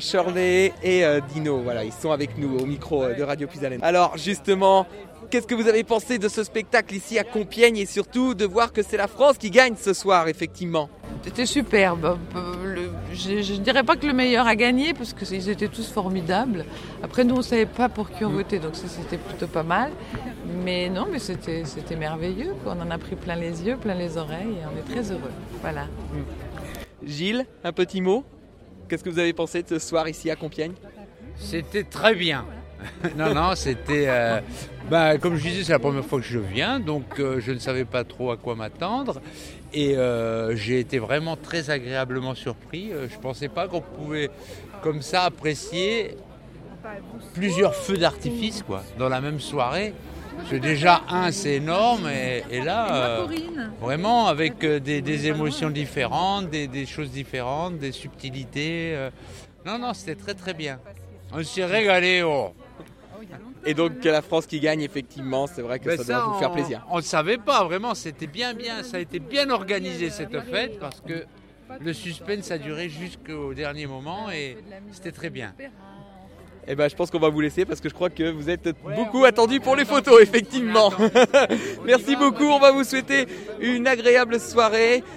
Shirley et euh, Dino, voilà, ils sont avec nous au micro euh, de Radio Puisalène. Alors justement, qu'est-ce que vous avez pensé de ce spectacle ici à Compiègne et surtout de voir que c'est la France qui gagne ce soir, effectivement? C'était superbe. Euh, le- je ne dirais pas que le meilleur a gagné parce qu'ils étaient tous formidables. Après, nous, on ne savait pas pour qui on votait, donc ça, c'était plutôt pas mal. Mais non, mais c'était merveilleux. On en a pris plein les yeux, plein les oreilles et on est très heureux. Voilà. Gilles, un petit mot? Qu'est-ce que vous avez pensé de ce soir ici à Compiègne? C'était très bien. non, non, c'était. euh, bah, comme je disais, c'est la première fois que je viens, donc euh, je ne savais pas trop à quoi m'attendre. Et euh, j'ai été vraiment très agréablement surpris. Je ne pensais pas qu'on pouvait, comme ça, apprécier plusieurs feux d'artifice quoi, dans la même soirée. Parce que déjà, un, c'est énorme, et, et là, euh, vraiment avec euh, des, des émotions différentes, des, des choses différentes, des subtilités. euh. Non, non, c'était très très bien. On s'est régalé. Oh. Et donc que la France qui gagne, effectivement, c'est vrai que Ben ça doit vous faire on- plaisir. On ne savait pas vraiment, c'était bien bien, ça a été bien organisé cette fête parce que le suspense a duré jusqu'au dernier moment et c'était très bien. Eh ben, je pense qu'on va vous laisser parce que je crois que vous êtes beaucoup attendus pour les photos, effectivement. Merci beaucoup. On va vous souhaiter une agréable soirée